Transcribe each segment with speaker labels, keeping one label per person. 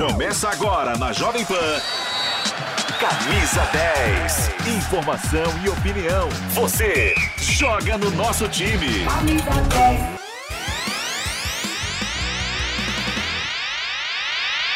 Speaker 1: Começa agora na Jovem Pan. Camisa 10. Informação e opinião. Você joga no nosso time. Camisa 10.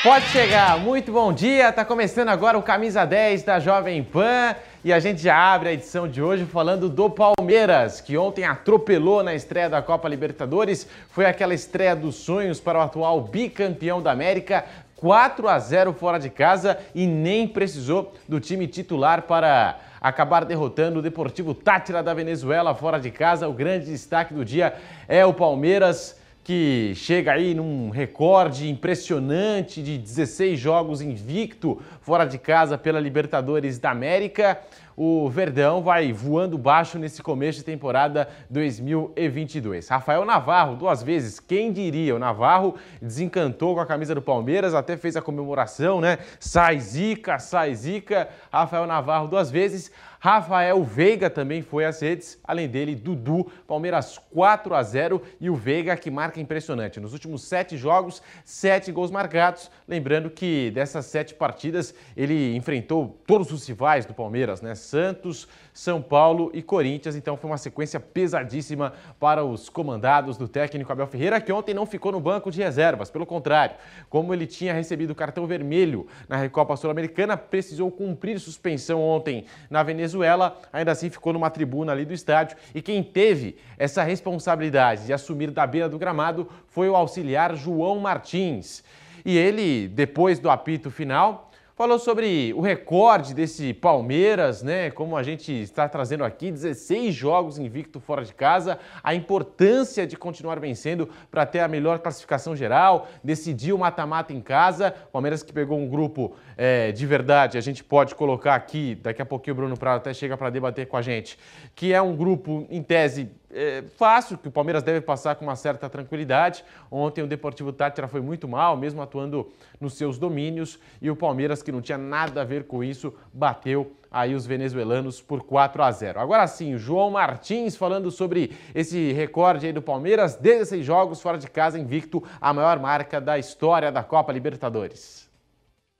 Speaker 2: Pode chegar, muito bom dia. Tá começando agora o Camisa 10 da Jovem Pan e a gente já abre a edição de hoje falando do Palmeiras, que ontem atropelou na estreia da Copa Libertadores. Foi aquela estreia dos sonhos para o atual bicampeão da América, 4 a 0 fora de casa e nem precisou do time titular para acabar derrotando o Deportivo Tátira da Venezuela fora de casa. O grande destaque do dia é o Palmeiras que chega aí num recorde impressionante de 16 jogos invicto fora de casa pela Libertadores da América. O Verdão vai voando baixo nesse começo de temporada 2022. Rafael Navarro, duas vezes, quem diria? O Navarro desencantou com a camisa do Palmeiras, até fez a comemoração, né? Sai zica, sai zica. Rafael Navarro, duas vezes. Rafael Veiga também foi às redes, além dele, Dudu, Palmeiras 4 a 0 e o Veiga que marca impressionante. Nos últimos sete jogos, sete gols marcados. Lembrando que dessas sete partidas ele enfrentou todos os rivais do Palmeiras, né? Santos, São Paulo e Corinthians. Então foi uma sequência pesadíssima para os comandados do técnico Abel Ferreira, que ontem não ficou no banco de reservas. Pelo contrário, como ele tinha recebido cartão vermelho na Recopa Sul-Americana, precisou cumprir suspensão ontem na Venezuela. Ainda assim ficou numa tribuna ali do estádio. E quem teve essa responsabilidade de assumir da beira do gramado foi o auxiliar João Martins. E ele, depois do apito final, Falou sobre o recorde desse Palmeiras, né? Como a gente está trazendo aqui, 16 jogos invicto fora de casa, a importância de continuar vencendo para ter a melhor classificação geral, decidiu mata-mata em casa. Palmeiras que pegou um grupo é, de verdade, a gente pode colocar aqui, daqui a pouquinho o Bruno Prado até chega para debater com a gente, que é um grupo, em tese, é, fácil, que o Palmeiras deve passar com uma certa tranquilidade. Ontem o Deportivo Tátira foi muito mal, mesmo atuando nos seus domínios, e o Palmeiras, que não tinha nada a ver com isso, bateu aí os venezuelanos por 4 a 0. Agora sim, João Martins falando sobre esse recorde aí do Palmeiras, 16 jogos fora de casa invicto, a maior marca da história da Copa Libertadores.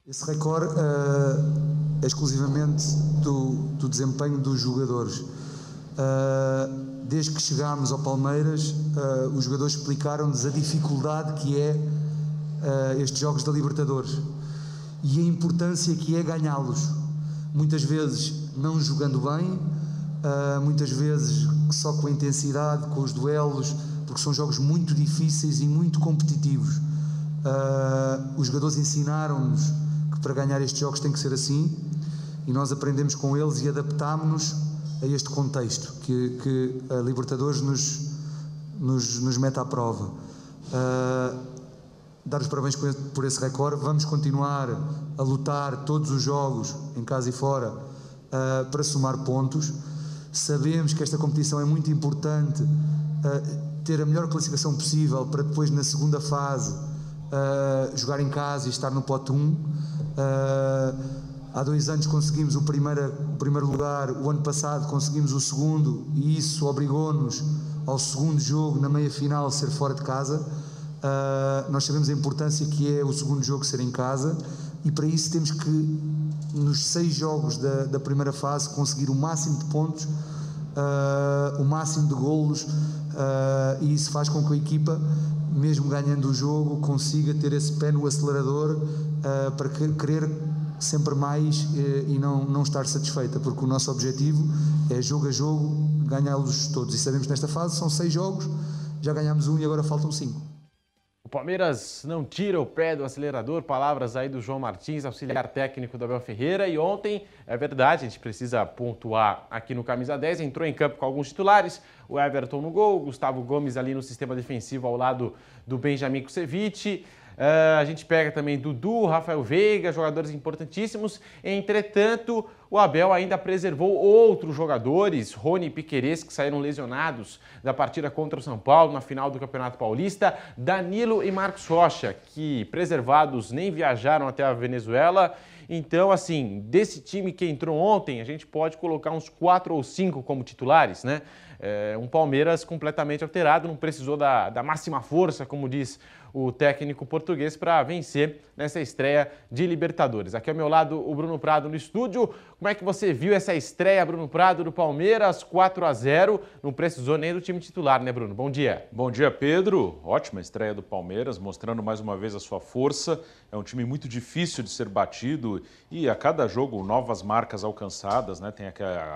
Speaker 3: Esse recorde uh, é exclusivamente do, do desempenho dos jogadores. Uh, desde que chegámos ao Palmeiras, uh, os jogadores explicaram-nos a dificuldade que é uh, estes jogos da Libertadores e a importância que é ganhá-los. Muitas vezes não jogando bem, muitas vezes só com a intensidade, com os duelos, porque são jogos muito difíceis e muito competitivos. os jogadores ensinaram-nos que para ganhar estes jogos tem que ser assim e nós aprendemos com eles e adaptámos-nos a este contexto que, que a Libertadores nos, nos, nos mete à prova. Uh, dar os parabéns por esse recorde. Vamos continuar a lutar todos os jogos, em casa e fora, uh, para somar pontos. Sabemos que esta competição é muito importante, uh, ter a melhor classificação possível para depois, na segunda fase, jogar em casa e estar no pote 1. Há dois anos conseguimos o primeiro, o primeiro lugar, o ano passado conseguimos o segundo e isso obrigou-nos ao segundo jogo na meia final ser fora de casa. Uh, nós sabemos a importância que é o segundo jogo ser em casa e para isso temos que, nos seis jogos da, da primeira fase, conseguir o máximo de pontos, uh, o máximo de golos uh, e isso faz com que a equipa, mesmo ganhando o jogo, consiga ter esse pé no acelerador para querer sempre mais eh, e não, não estar satisfeita, porque o nosso objetivo é jogo a jogo ganhá-los todos. E sabemos que nesta fase são seis jogos, já ganhamos um e agora faltam cinco.
Speaker 2: O Palmeiras não tira o pé do acelerador, palavras aí do João Martins, auxiliar técnico do Abel Ferreira. E ontem, é verdade, a gente precisa pontuar aqui no Camisa 10, entrou em campo com alguns titulares, o Everton no gol, o Gustavo Gomes ali no sistema defensivo ao lado do Benjamin Kusevich. Uh, a gente pega também Dudu, Rafael Veiga, jogadores importantíssimos. Entretanto, o Abel ainda preservou outros jogadores, Rony e que saíram lesionados da partida contra o São Paulo na final do Campeonato Paulista, Danilo e Marcos Rocha, que preservados nem viajaram até a Venezuela. Então, assim, desse time que entrou ontem, a gente pode colocar uns quatro ou cinco como titulares, né? É, um Palmeiras completamente alterado, não precisou da, da máxima força, como diz o técnico português para vencer nessa estreia de Libertadores. Aqui ao meu lado o Bruno Prado no estúdio. Como é que você viu essa estreia, Bruno Prado, do Palmeiras 4 a 0? Não precisou nem do time titular, né, Bruno? Bom dia.
Speaker 4: Bom dia, Pedro. Ótima estreia do Palmeiras, mostrando mais uma vez a sua força. É um time muito difícil de ser batido e a cada jogo novas marcas alcançadas, né? Tem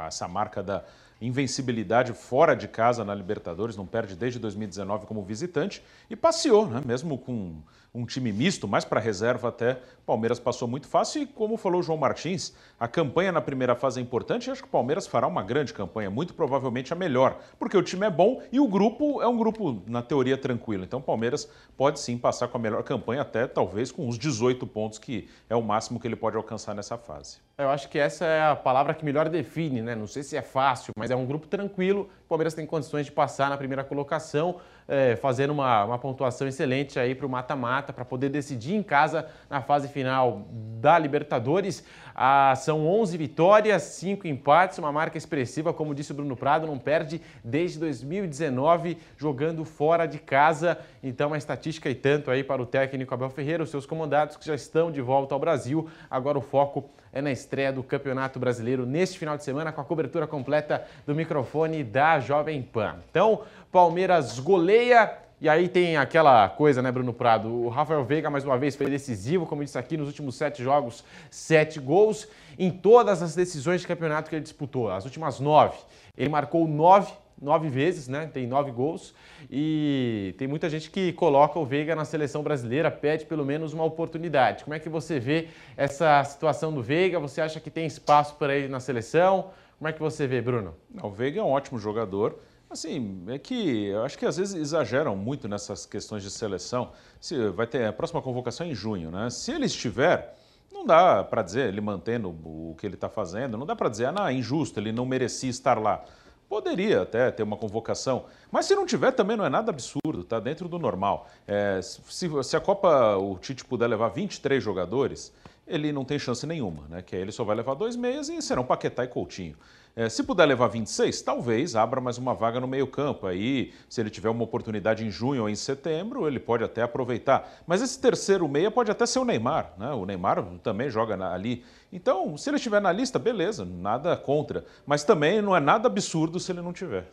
Speaker 4: essa marca da invencibilidade fora de casa na Libertadores, não perde desde 2019 como visitante e passeou, né? mesmo com um time misto, mais para reserva até, Palmeiras passou muito fácil e como falou o João Martins, a campanha na primeira fase é importante e acho que o Palmeiras fará uma grande campanha, muito provavelmente a melhor, porque o time é bom e o grupo é um grupo, na teoria, tranquilo. Então o Palmeiras pode sim passar com a melhor campanha, até talvez com os 18 pontos, que é o máximo que ele pode alcançar nessa fase.
Speaker 2: Eu acho que essa é a palavra que melhor define, né? Não sei se é fácil, mas é um grupo tranquilo. O Palmeiras tem condições de passar na primeira colocação, é, fazendo uma, uma pontuação excelente aí para o mata-mata, para poder decidir em casa na fase final da Libertadores. Ah, são 11 vitórias, 5 empates, uma marca expressiva, como disse o Bruno Prado, não perde desde 2019 jogando fora de casa. Então, uma estatística e tanto aí para o técnico Abel Ferreira, os seus comandados que já estão de volta ao Brasil. Agora o foco é na estreia do Campeonato Brasileiro neste final de semana com a cobertura completa do microfone da Jovem Pan. Então, Palmeiras goleia e aí tem aquela coisa, né, Bruno Prado? O Rafael Veiga, mais uma vez, foi decisivo, como disse aqui, nos últimos sete jogos, sete gols. Em todas as decisões de campeonato que ele disputou, as últimas nove, ele marcou nove, nove vezes, né? Tem nove gols. E tem muita gente que coloca o Veiga na seleção brasileira, pede pelo menos uma oportunidade. Como é que você vê essa situação do Veiga? Você acha que tem espaço para ele na seleção? Como é que você vê, Bruno?
Speaker 4: O Veiga é um ótimo jogador Assim, é que eu acho que às vezes exageram muito nessas questões de seleção. Se vai ter a próxima convocação em junho, né? Se ele estiver, não dá para dizer, ele mantendo o que ele está fazendo, não dá para dizer, ah, não, é injusto, ele não merecia estar lá. Poderia até ter uma convocação, mas se não tiver também não é nada absurdo, está dentro do normal. É, se, se a Copa o Tite puder levar 23 jogadores, ele não tem chance nenhuma, né? Que aí ele só vai levar dois meias e serão Paquetá e Coutinho. É, se puder levar 26, talvez abra mais uma vaga no meio-campo. Aí, se ele tiver uma oportunidade em junho ou em setembro, ele pode até aproveitar. Mas esse terceiro meia pode até ser o Neymar, né? O Neymar também joga ali. Então, se ele estiver na lista, beleza, nada contra. Mas também não é nada absurdo se ele não tiver.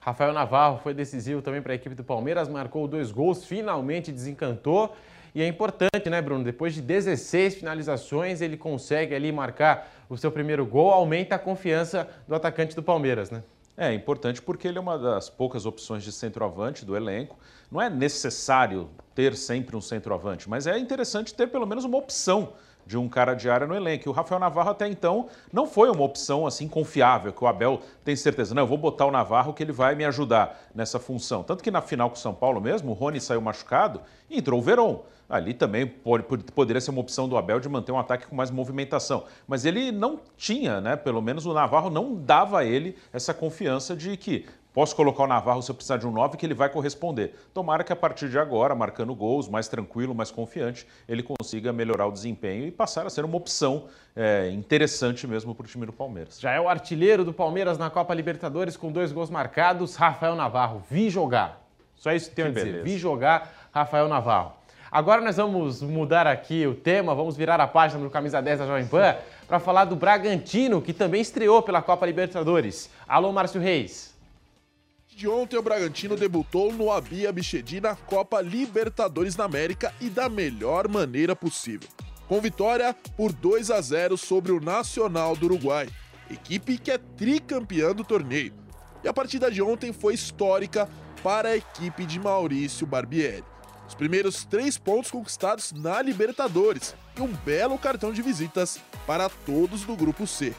Speaker 2: Rafael Navarro foi decisivo também para a equipe do Palmeiras, marcou dois gols, finalmente desencantou. E é importante, né, Bruno? Depois de 16 finalizações, ele consegue ali marcar o seu primeiro gol, aumenta a confiança do atacante do Palmeiras, né?
Speaker 4: É importante porque ele é uma das poucas opções de centroavante do elenco. Não é necessário ter sempre um centroavante, mas é interessante ter pelo menos uma opção de um cara de área no elenco. E o Rafael Navarro até então não foi uma opção assim confiável, que o Abel tem certeza, não, eu vou botar o Navarro que ele vai me ajudar nessa função. Tanto que na final com o São Paulo mesmo, o Rony saiu machucado e entrou o Verón. Ali também pode, poderia ser uma opção do Abel de manter um ataque com mais movimentação. Mas ele não tinha, né? Pelo menos o Navarro não dava a ele essa confiança de que Posso colocar o Navarro se eu precisar de um 9 que ele vai corresponder. Tomara que a partir de agora, marcando gols, mais tranquilo, mais confiante, ele consiga melhorar o desempenho e passar a ser uma opção é, interessante mesmo para o time do Palmeiras.
Speaker 2: Já é o artilheiro do Palmeiras na Copa Libertadores com dois gols marcados, Rafael Navarro. Vi jogar. Só isso que tenho a dizer. Vi jogar Rafael Navarro. Agora nós vamos mudar aqui o tema, vamos virar a página do Camisa 10 da Jovem Pan para falar do Bragantino, que também estreou pela Copa Libertadores. Alô, Márcio Reis
Speaker 5: de ontem, o Bragantino debutou no Abi Abichedi na Copa Libertadores da América e da melhor maneira possível. Com vitória por 2 a 0 sobre o Nacional do Uruguai, equipe que é tricampeã do torneio. E a partida de ontem foi histórica para a equipe de Maurício Barbieri. Os primeiros três pontos conquistados na Libertadores e um belo cartão de visitas para todos do Grupo C.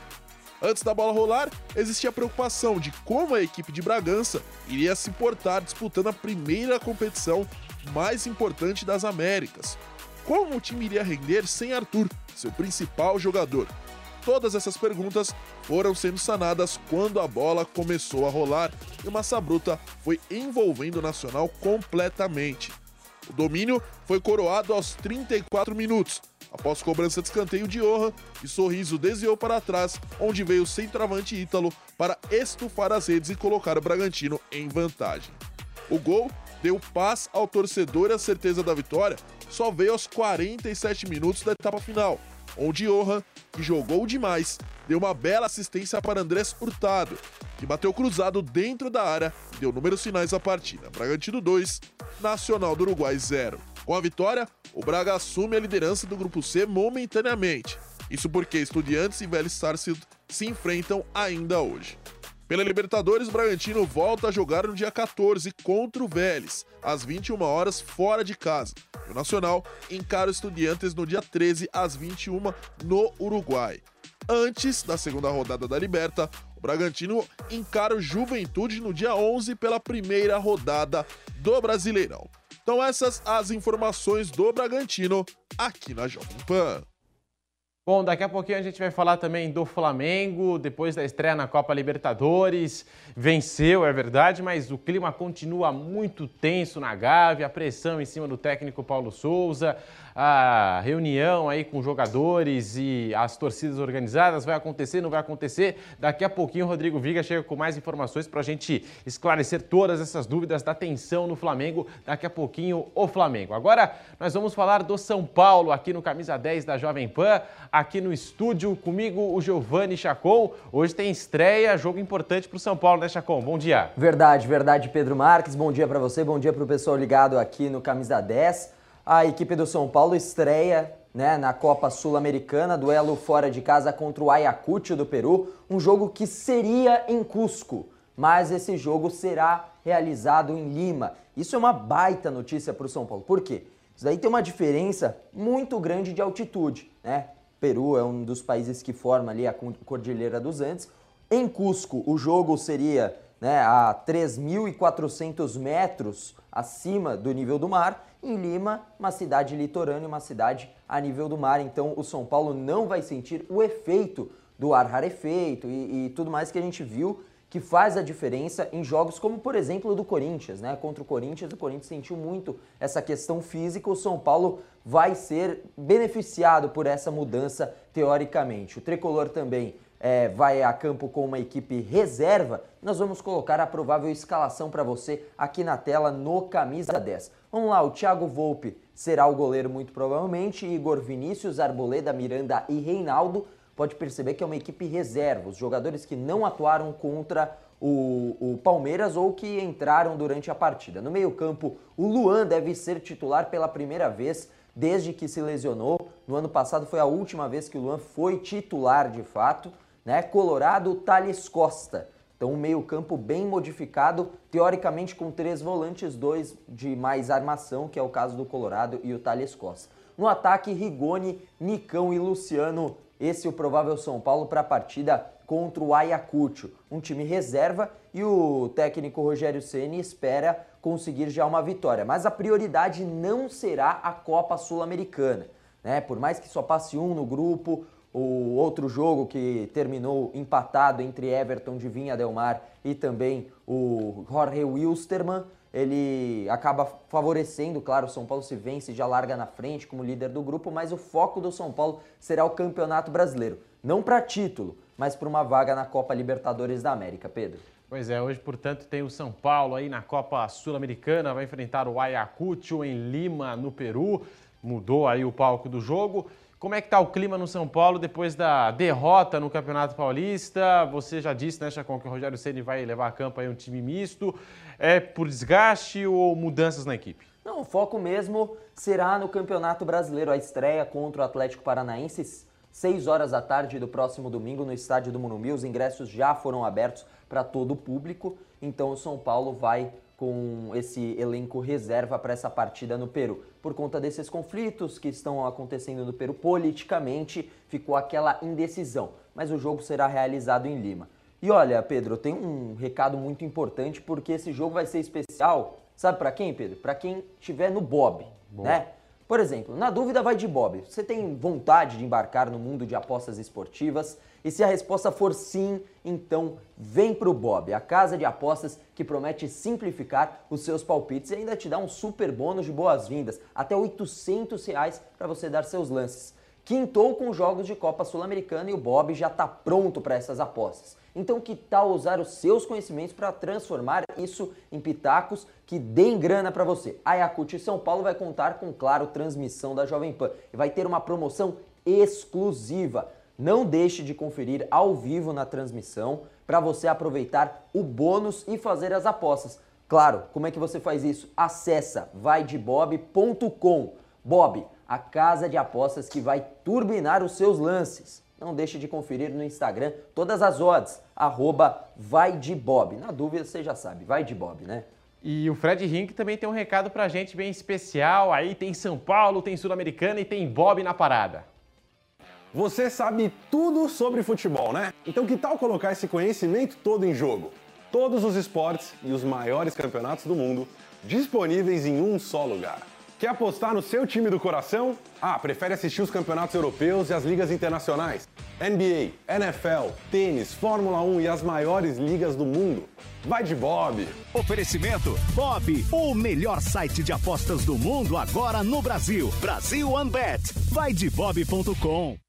Speaker 5: Antes da bola rolar, existia a preocupação de como a equipe de Bragança iria se portar disputando a primeira competição mais importante das Américas. Como o time iria render sem Arthur, seu principal jogador? Todas essas perguntas foram sendo sanadas quando a bola começou a rolar e o Massa Bruta foi envolvendo o Nacional completamente. O domínio foi coroado aos 34 minutos, após cobrança de escanteio de Orra e Sorriso desviou para trás, onde veio o centroavante Ítalo para estufar as redes e colocar o Bragantino em vantagem. O gol deu paz ao torcedor e a certeza da vitória só veio aos 47 minutos da etapa final, onde Johan, que jogou demais, deu uma bela assistência para Andrés Hurtado, que bateu cruzado dentro da área e deu números finais à partida. Bragantino 2, Nacional do Uruguai 0. Com a vitória, o Braga assume a liderança do grupo C momentaneamente. Isso porque Estudiantes e Vélez Sarsfield se enfrentam ainda hoje. Pela Libertadores, o Bragantino volta a jogar no dia 14 contra o Vélez, às 21 horas fora de casa. O Nacional encara o Estudiantes no dia 13 às 21 no Uruguai. Antes da segunda rodada da Liberta, o Bragantino encara o Juventude no dia 11 pela primeira rodada do Brasileirão. Então essas as informações do Bragantino aqui na Jovem Pan.
Speaker 2: Bom, daqui a pouquinho a gente vai falar também do Flamengo, depois da estreia na Copa Libertadores. Venceu, é verdade, mas o clima continua muito tenso na Gávea, a pressão em cima do técnico Paulo Souza a reunião aí com jogadores e as torcidas organizadas vai acontecer, não vai acontecer. Daqui a pouquinho o Rodrigo Viga chega com mais informações para a gente esclarecer todas essas dúvidas da tensão no Flamengo. Daqui a pouquinho o Flamengo. Agora nós vamos falar do São Paulo aqui no Camisa 10 da Jovem Pan, aqui no estúdio comigo o Giovanni Chacon. Hoje tem estreia, jogo importante para o São Paulo, né Chacon? Bom dia.
Speaker 6: Verdade, verdade, Pedro Marques. Bom dia para você, bom dia para o pessoal ligado aqui no Camisa 10 a equipe do São Paulo estreia né, na Copa Sul-Americana, duelo fora de casa contra o Ayacucho do Peru, um jogo que seria em Cusco, mas esse jogo será realizado em Lima. Isso é uma baita notícia para o São Paulo. Por quê? Isso daí tem uma diferença muito grande de altitude, né? Peru é um dos países que forma ali a Cordilheira dos Andes. Em Cusco, o jogo seria né, a 3.400 metros acima do nível do mar. Em Lima, uma cidade litorânea, uma cidade a nível do mar. Então, o São Paulo não vai sentir o efeito do ar rarefeito e, e tudo mais que a gente viu que faz a diferença em jogos como, por exemplo, do Corinthians, né? Contra o Corinthians, o Corinthians sentiu muito essa questão física. O São Paulo vai ser beneficiado por essa mudança, teoricamente. O tricolor também é, vai a campo com uma equipe reserva, nós vamos colocar a provável escalação para você aqui na tela no Camisa 10. Vamos lá, o Thiago Volpe será o goleiro muito provavelmente, Igor Vinícius, Arboleda, Miranda e Reinaldo. Pode perceber que é uma equipe reserva, os jogadores que não atuaram contra o, o, Palmeiras ou que entraram durante a partida. No meio-campo, o Luan deve ser titular pela primeira vez desde que se lesionou. No ano passado foi a última vez que o Luan foi titular de fato né? Colorado, Thales Costa. Então, um meio-campo bem modificado, teoricamente com três volantes, dois de mais armação, que é o caso do Colorado e o Thales Costa. No ataque, Rigoni, Nicão e Luciano. Esse é o provável São Paulo para a partida contra o Ayacucho, um time reserva e o técnico Rogério Ceni espera conseguir já uma vitória. Mas a prioridade não será a Copa Sul-Americana, né? Por mais que só passe um no grupo, o outro jogo que terminou empatado entre Everton de Vinha Del Mar e também o Jorge Wilstermann, ele acaba favorecendo, claro, o São Paulo se vence, já larga na frente como líder do grupo, mas o foco do São Paulo será o Campeonato Brasileiro. Não para título, mas para uma vaga na Copa Libertadores da América, Pedro.
Speaker 2: Pois é, hoje, portanto, tem o São Paulo aí na Copa Sul-Americana, vai enfrentar o Ayacucho em Lima, no Peru. Mudou aí o palco do jogo. Como é que está o clima no São Paulo depois da derrota no Campeonato Paulista? Você já disse, né, Chacon, que o Rogério Ceni vai levar a campo aí um time misto. É por desgaste ou mudanças na equipe?
Speaker 6: Não, o foco mesmo será no Campeonato Brasileiro, a estreia contra o Atlético Paranaense, 6 horas da tarde do próximo domingo no estádio do Morumbi. Os ingressos já foram abertos para todo o público, então o São Paulo vai com esse elenco reserva para essa partida no Peru. Por conta desses conflitos que estão acontecendo no Peru politicamente, ficou aquela indecisão, mas o jogo será realizado em Lima. E olha, Pedro, tem um recado muito importante porque esse jogo vai ser especial. Sabe para quem, Pedro? Para quem estiver no Bob, Boa. né? Por exemplo, na dúvida vai de Bob. Você tem vontade de embarcar no mundo de apostas esportivas? E se a resposta for sim, então vem pro Bob, a casa de apostas que promete simplificar os seus palpites e ainda te dá um super bônus de boas-vindas, até 800 reais para você dar seus lances. Quintou com jogos de Copa Sul-Americana e o Bob já está pronto para essas apostas. Então, que tal usar os seus conhecimentos para transformar isso em pitacos que deem grana para você? A Yakut São Paulo vai contar com, claro, transmissão da Jovem Pan e vai ter uma promoção exclusiva. Não deixe de conferir ao vivo na transmissão para você aproveitar o bônus e fazer as apostas. Claro, como é que você faz isso? Acessa vaidebob.com. Bob, a casa de apostas que vai turbinar os seus lances. Não deixe de conferir no Instagram todas as odds, arroba vai de Bob. Na dúvida, você já sabe, vai de Bob, né?
Speaker 2: E o Fred Rink também tem um recado pra gente bem especial. Aí tem São Paulo, tem Sul-Americana e tem Bob na parada.
Speaker 7: Você sabe tudo sobre futebol, né? Então que tal colocar esse conhecimento todo em jogo? Todos os esportes e os maiores campeonatos do mundo disponíveis em um só lugar. Quer apostar no seu time do coração? Ah, prefere assistir os campeonatos europeus e as ligas internacionais? NBA, NFL, tênis, Fórmula 1 e as maiores ligas do mundo? Vai de Bob!
Speaker 1: Oferecimento Bob, o melhor site de apostas do mundo agora no Brasil. Brasil OneBet. Vai de bob.com.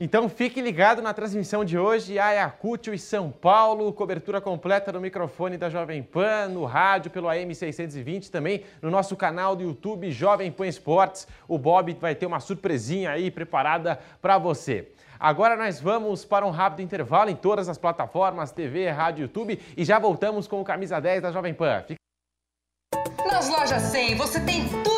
Speaker 2: Então fique ligado na transmissão de hoje, Ayacucho e São Paulo, cobertura completa no microfone da Jovem Pan, no rádio, pelo AM 620, também no nosso canal do YouTube Jovem Pan Esportes. O Bob vai ter uma surpresinha aí preparada para você. Agora nós vamos para um rápido intervalo em todas as plataformas, TV, rádio, YouTube e já voltamos com o Camisa 10 da Jovem Pan. Fique
Speaker 8: nas lojas 100 você tem tudo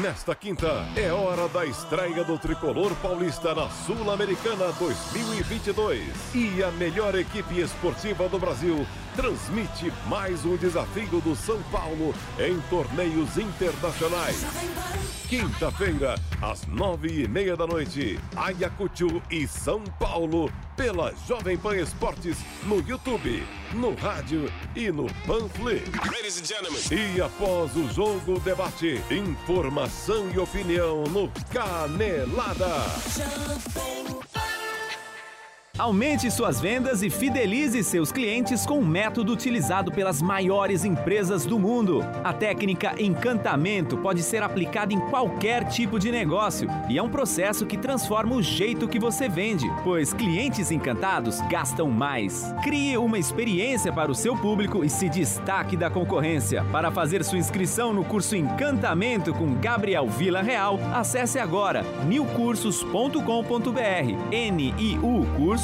Speaker 9: Nesta quinta é hora da estreia do tricolor paulista na Sul-Americana 2022. E a melhor equipe esportiva do Brasil transmite mais um desafio do São Paulo em torneios internacionais. Quinta-feira, às nove e meia da noite, Ayacucho e São Paulo, pela Jovem Pan Esportes, no YouTube, no rádio e no Panflix. E após o jogo, debate, informação e opinião no Canelada.
Speaker 10: Aumente suas vendas e fidelize seus clientes com um método utilizado pelas maiores empresas do mundo. A técnica encantamento pode ser aplicada em qualquer tipo de negócio e é um processo que transforma o jeito que você vende, pois clientes encantados gastam mais. Crie uma experiência para o seu público e se destaque da concorrência. Para fazer sua inscrição no curso Encantamento com Gabriel Vila Real, acesse agora newcursos.com.br. N-I-U Cursos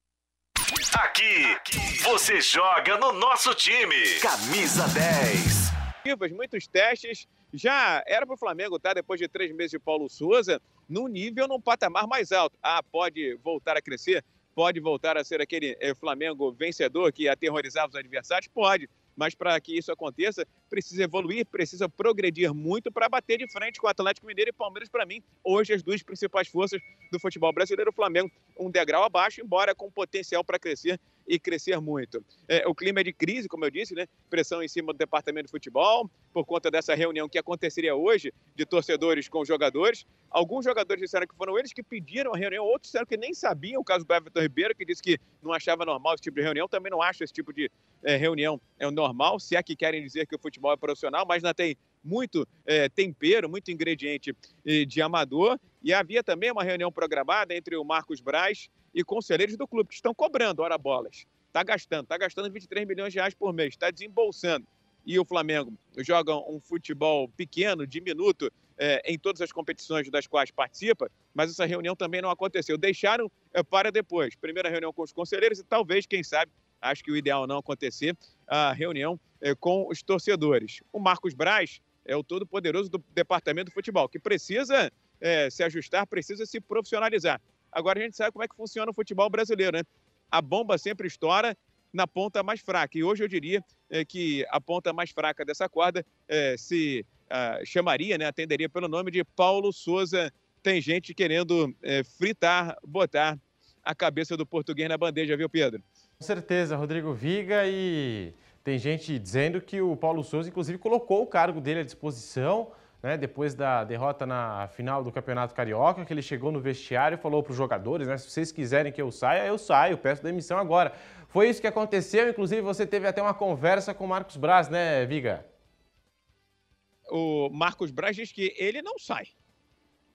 Speaker 1: Aqui, você joga no nosso time. Camisa 10.
Speaker 11: Muitos testes. Já era para o Flamengo tá? depois de três meses de Paulo Souza, num nível, num patamar mais alto. Ah, pode voltar a crescer? Pode voltar a ser aquele eh, Flamengo vencedor que aterrorizava os adversários? Pode mas para que isso aconteça, precisa evoluir, precisa progredir muito para bater de frente com o Atlético Mineiro e Palmeiras, para mim, hoje as duas principais forças do futebol brasileiro, o Flamengo um degrau abaixo, embora com potencial para crescer e crescer muito. É, o clima é de crise, como eu disse, né? Pressão em cima do departamento de futebol, por conta dessa reunião que aconteceria hoje de torcedores com jogadores. Alguns jogadores disseram que foram eles que pediram a reunião, outros disseram que nem sabiam. O caso do Everton Ribeiro, que disse que não achava normal esse tipo de reunião, também não acha esse tipo de é, reunião é normal, se é que querem dizer que o futebol é profissional, mas ainda tem muito é, tempero, muito ingrediente de amador. E havia também uma reunião programada entre o Marcos Braz e conselheiros do clube, que estão cobrando hora bolas. Está gastando, está gastando 23 milhões de reais por mês, está desembolsando. E o Flamengo joga um futebol pequeno, diminuto, é, em todas as competições das quais participa, mas essa reunião também não aconteceu. Deixaram é, para depois. Primeira reunião com os conselheiros e talvez, quem sabe, acho que o ideal não acontecer, a reunião é, com os torcedores. O Marcos Braz é o todo-poderoso do departamento de futebol, que precisa é, se ajustar, precisa se profissionalizar. Agora a gente sabe como é que funciona o futebol brasileiro, né? A bomba sempre estoura na ponta mais fraca. E hoje eu diria é, que a ponta mais fraca dessa corda é, se uh, chamaria, né, atenderia pelo nome de Paulo Souza. Tem gente querendo é, fritar, botar a cabeça do português na bandeja, viu, Pedro?
Speaker 2: Com certeza, Rodrigo Viga. E tem gente dizendo que o Paulo Souza, inclusive, colocou o cargo dele à disposição. Né, depois da derrota na final do Campeonato Carioca, que ele chegou no vestiário e falou para os jogadores, né, se vocês quiserem que eu saia, eu saio, peço demissão agora. Foi isso que aconteceu, inclusive você teve até uma conversa com o Marcos Braz, né, Viga?
Speaker 11: O Marcos Braz diz que ele não sai.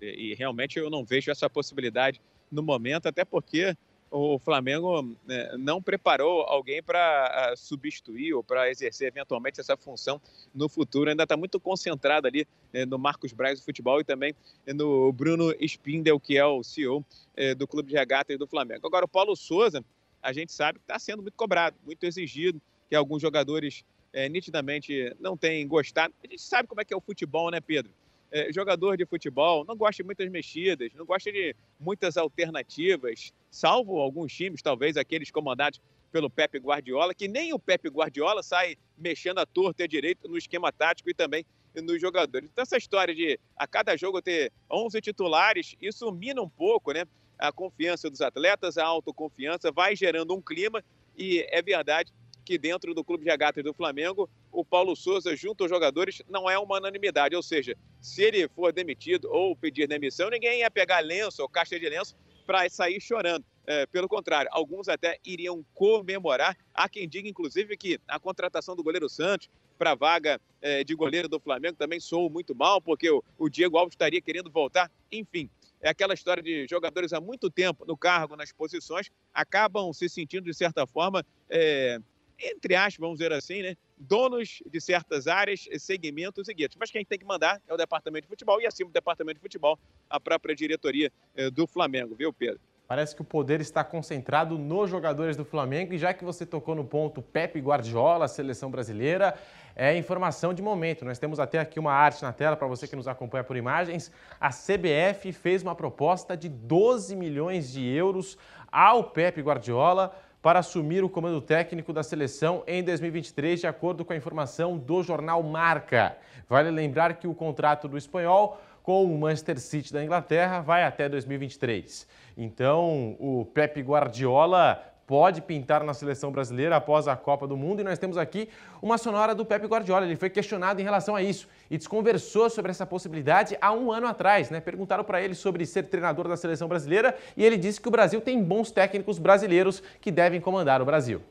Speaker 11: E, e realmente eu não vejo essa possibilidade no momento, até porque o Flamengo né, não preparou alguém para substituir ou para exercer eventualmente essa função no futuro. Ainda está muito concentrado ali né, no Marcos Braz do futebol e também no Bruno Spindel, que é o CEO é, do Clube de Regatas do Flamengo. Agora, o Paulo Souza, a gente sabe que está sendo muito cobrado, muito exigido, que alguns jogadores é, nitidamente não têm gostado. A gente sabe como é que é o futebol, né, Pedro? é, jogador de futebol não gosta de muitas mexidas, não gosta de muitas alternativas, salvo alguns times, talvez aqueles comandados pelo Pepe Guardiola, que nem o Pepe Guardiola sai mexendo à torta e à direita no esquema tático e também nos jogadores. Então, essa história de a cada jogo ter 11 titulares, isso mina um pouco né, a confiança dos atletas, a autoconfiança, vai gerando um clima e é verdade que dentro do Clube de Regatas do Flamengo, o Paulo Souza, junto aos jogadores, não é uma unanimidade. Ou seja, se ele for demitido ou pedir demissão, ninguém ia pegar lenço ou caixa de lenço para sair chorando. É, pelo contrário, alguns até iriam comemorar. Há quem diga, inclusive, que a contratação do goleiro Santos para a vaga é, de goleiro do Flamengo também soou muito mal, porque o, o Diego Alves estaria querendo voltar. Enfim, é aquela história de jogadores há muito tempo no cargo, nas posições, acabam se sentindo, de certa forma, é, entre aspas, vamos dizer assim, né, donos de certas áreas, segmentos e guetos. Mas quem tem que mandar é o departamento de futebol e, acima do departamento de futebol, a própria diretoria eh, do Flamengo, viu, Pedro?
Speaker 2: Parece que o poder está concentrado nos jogadores do Flamengo e já que você tocou no ponto Pepe Guardiola, seleção brasileira, é informação de momento. Nós temos até aqui uma arte na tela para você que nos acompanha por imagens. A CBF fez uma proposta de 12 milhões de euros ao Pepe Guardiola para assumir o comando técnico da seleção em 2023, de acordo com a informação do jornal Marca. Vale lembrar que o contrato do espanhol com o Manchester City da Inglaterra vai até 2023. Então, o Pepe Guardiola pode pintar na seleção brasileira após a Copa do Mundo. E nós temos aqui uma sonora do Pepe Guardiola. Ele foi questionado em relação a isso e desconversou sobre essa possibilidade há um ano atrás. Né? Perguntaram para ele sobre ser treinador da seleção brasileira e ele disse que o Brasil tem bons técnicos brasileiros que devem comandar o Brasil.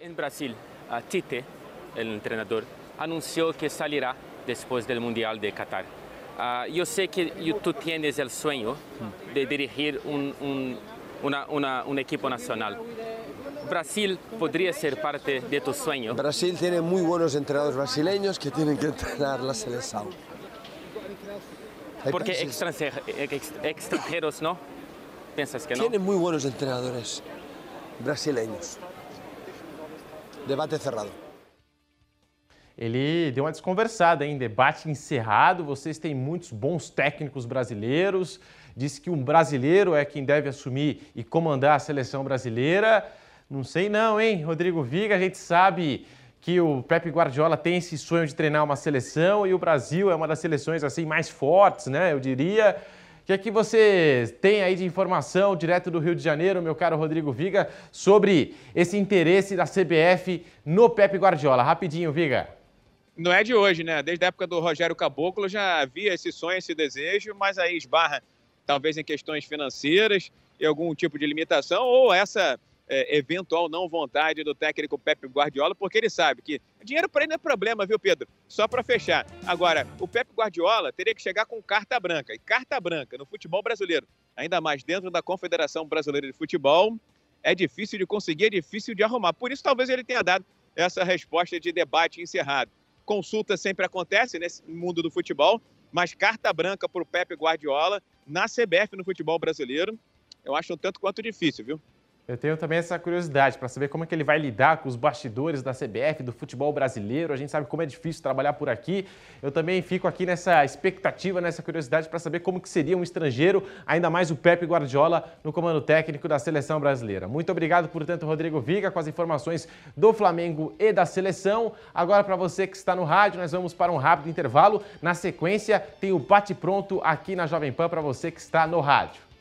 Speaker 12: Em Brasil, a Tite, o treinador, anunciou que sairá depois do Mundial de Qatar. Uh, eu sei que tu tens o sonho de dirigir um, um una, una, un equipo nacional. Brasil podría ser parte de tu sueño.
Speaker 13: Brasil tiene muy buenos entrenadores brasileños que tienen que entrenar la selección.
Speaker 12: Porque extranjeros, no? ¿Piensas que no?
Speaker 13: Tienen muy buenos entrenadores. brasileños. Debate cerrado.
Speaker 2: Ele deu uma desconversada, hein? Debate encerrado. Vocês têm muitos bons técnicos brasileiros. Disse que um brasileiro é quem deve assumir e comandar a seleção brasileira. Não sei não, hein? Rodrigo Viga, a gente sabe que o Pepe Guardiola tem esse sonho de treinar uma seleção e o Brasil é uma das seleções assim mais fortes, né? Eu diria. O que é que você tem aí de informação direto do Rio de Janeiro, meu caro Rodrigo Viga, sobre esse interesse da CBF no Pepe Guardiola? Rapidinho, Viga.
Speaker 11: Não é de hoje, né? Desde a época do Rogério Caboclo já havia esse sonho, esse desejo, mas aí esbarra talvez em questões financeiras e algum tipo de limitação ou essa é, eventual não vontade do técnico Pepe Guardiola, porque ele sabe que dinheiro para ele não é problema, viu, Pedro? Só para fechar. Agora, o Pepe Guardiola teria que chegar com carta branca. E carta branca no futebol brasileiro, ainda mais dentro da Confederação Brasileira de Futebol, é difícil de conseguir, é difícil de arrumar. Por isso, talvez ele tenha dado essa resposta de debate encerrado. Consulta sempre acontece nesse mundo do futebol, mas carta branca para o Pepe Guardiola na CBF no futebol brasileiro, eu acho um tanto quanto difícil, viu?
Speaker 2: Eu tenho também essa curiosidade para saber como é que ele vai lidar com os bastidores da CBF, do futebol brasileiro. A gente sabe como é difícil trabalhar por aqui. Eu também fico aqui nessa expectativa, nessa curiosidade para saber como que seria um estrangeiro, ainda mais o Pepe Guardiola no comando técnico da seleção brasileira. Muito obrigado, portanto, Rodrigo Viga, com as informações do Flamengo e da seleção. Agora, para você que está no rádio, nós vamos para um rápido intervalo. Na sequência, tem o bate-pronto aqui na Jovem Pan para você que está no rádio.